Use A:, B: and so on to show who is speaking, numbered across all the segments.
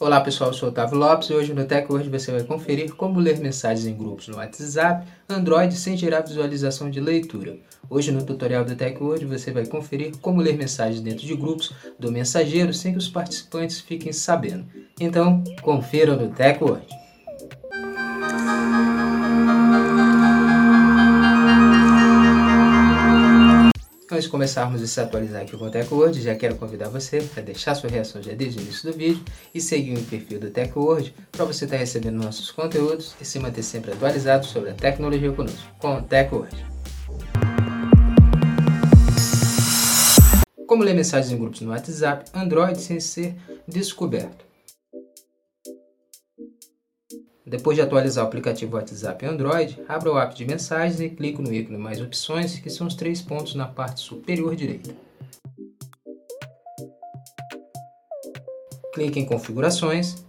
A: Olá pessoal, eu sou Otávio Lopes e hoje no TechWord você vai conferir como ler mensagens em grupos no WhatsApp, Android sem gerar visualização de leitura. Hoje no tutorial do TechWord você vai conferir como ler mensagens dentro de grupos do mensageiro sem que os participantes fiquem sabendo. Então, confira no TechWord. Antes de começarmos a se atualizar aqui com o TechWord, já quero convidar você a deixar sua reação já desde o início do vídeo e seguir o perfil do TechWord para você estar recebendo nossos conteúdos e se manter sempre atualizado sobre a tecnologia conosco, com o TechWord. Como ler mensagens em grupos no WhatsApp, Android sem ser descoberto. Depois de atualizar o aplicativo WhatsApp Android, abra o app de mensagens e clique no ícone Mais Opções, que são os três pontos na parte superior direita. Clique em Configurações.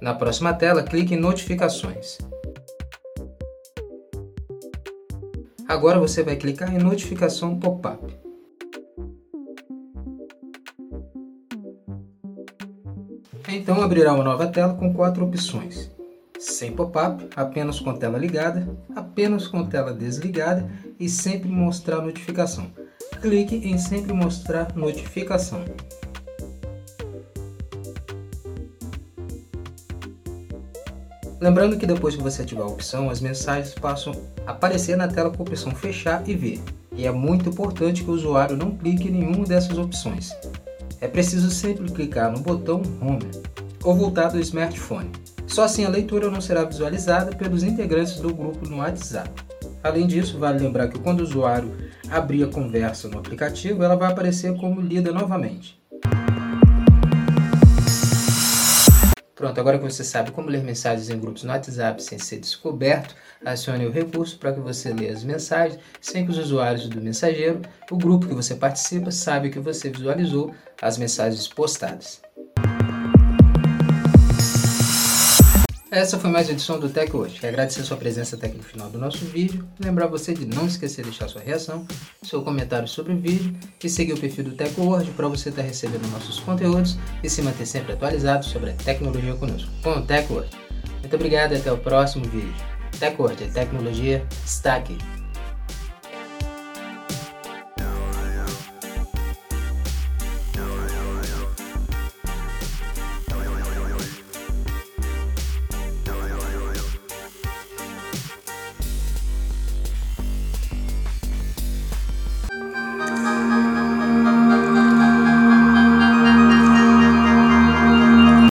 A: Na próxima tela, clique em Notificações. Agora você vai clicar em Notificação Pop-up. Então abrirá uma nova tela com quatro opções. Sem pop-up, apenas com tela ligada, apenas com tela desligada e sempre mostrar notificação. Clique em sempre mostrar notificação. Lembrando que depois que você ativar a opção, as mensagens passam a aparecer na tela com a opção fechar e ver. E é muito importante que o usuário não clique em nenhuma dessas opções é preciso sempre clicar no botão Home ou voltar do smartphone. Só assim a leitura não será visualizada pelos integrantes do grupo no WhatsApp. Além disso, vale lembrar que quando o usuário abrir a conversa no aplicativo, ela vai aparecer como lida novamente. Pronto, agora que você sabe como ler mensagens em grupos no WhatsApp sem ser descoberto, acione o recurso para que você leia as mensagens sem que os usuários do mensageiro, o grupo que você participa, saiba que você visualizou as mensagens postadas. Essa foi mais uma edição do Tech hoje. Quero agradecer sua presença até aqui no final do nosso vídeo. Lembrar você de não esquecer de deixar sua reação, seu comentário sobre o vídeo e seguir o perfil do Tech World para você estar recebendo nossos conteúdos e se manter sempre atualizado sobre a tecnologia conosco. Com o Tech World. Muito obrigado e até o próximo vídeo. Tech World, a tecnologia está aqui.